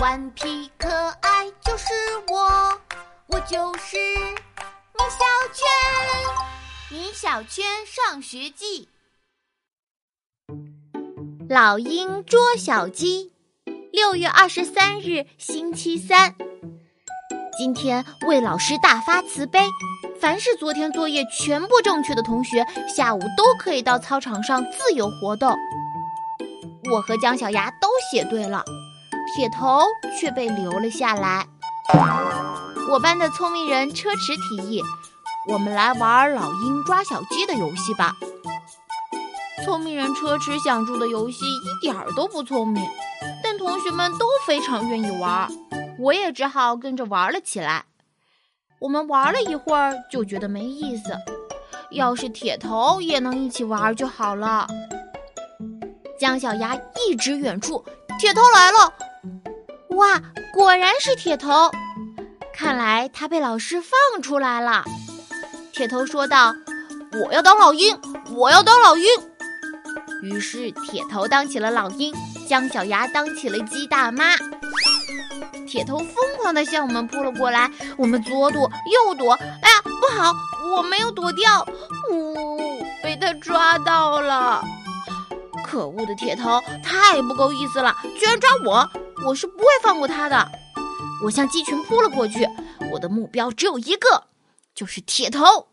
顽皮可爱就是我，我就是米小圈。米小圈上学记。老鹰捉小鸡。六月二十三日，星期三。今天魏老师大发慈悲，凡是昨天作业全部正确的同学，下午都可以到操场上自由活动。我和姜小牙都写对了，铁头却被留了下来。我班的聪明人车迟提议：“我们来玩老鹰抓小鸡的游戏吧。”聪明人车迟想出的游戏一点儿都不聪明，但同学们都非常愿意玩，我也只好跟着玩了起来。我们玩了一会儿就觉得没意思，要是铁头也能一起玩就好了。姜小牙一指远处，铁头来了！哇，果然是铁头！看来他被老师放出来了。铁头说道：“我要当老鹰，我要当老鹰。”于是铁头当起了老鹰，姜小牙当起了鸡大妈。铁头疯狂地向我们扑了过来，我们左躲右躲，哎呀，不好，我没有躲掉，呜，被他抓到了。可恶的铁头，太不够意思了，居然抓我！我是不会放过他的。我向鸡群扑了过去，我的目标只有一个，就是铁头。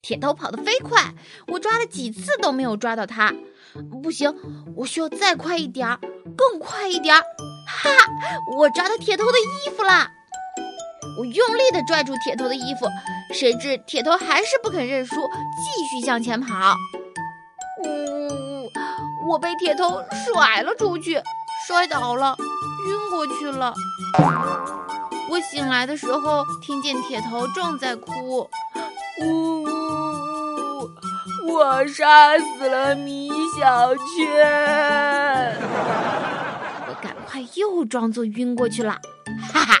铁头跑得飞快，我抓了几次都没有抓到他。不行，我需要再快一点儿，更快一点儿！哈，我抓到铁头的衣服啦！我用力地拽住铁头的衣服，谁知铁头还是不肯认输，继续向前跑。呜！我被铁头甩了出去，摔倒了，晕过去了。我醒来的时候，听见铁头正在哭。呜呜呜！我杀死了米小圈。我赶快又装作晕过去了，哈哈！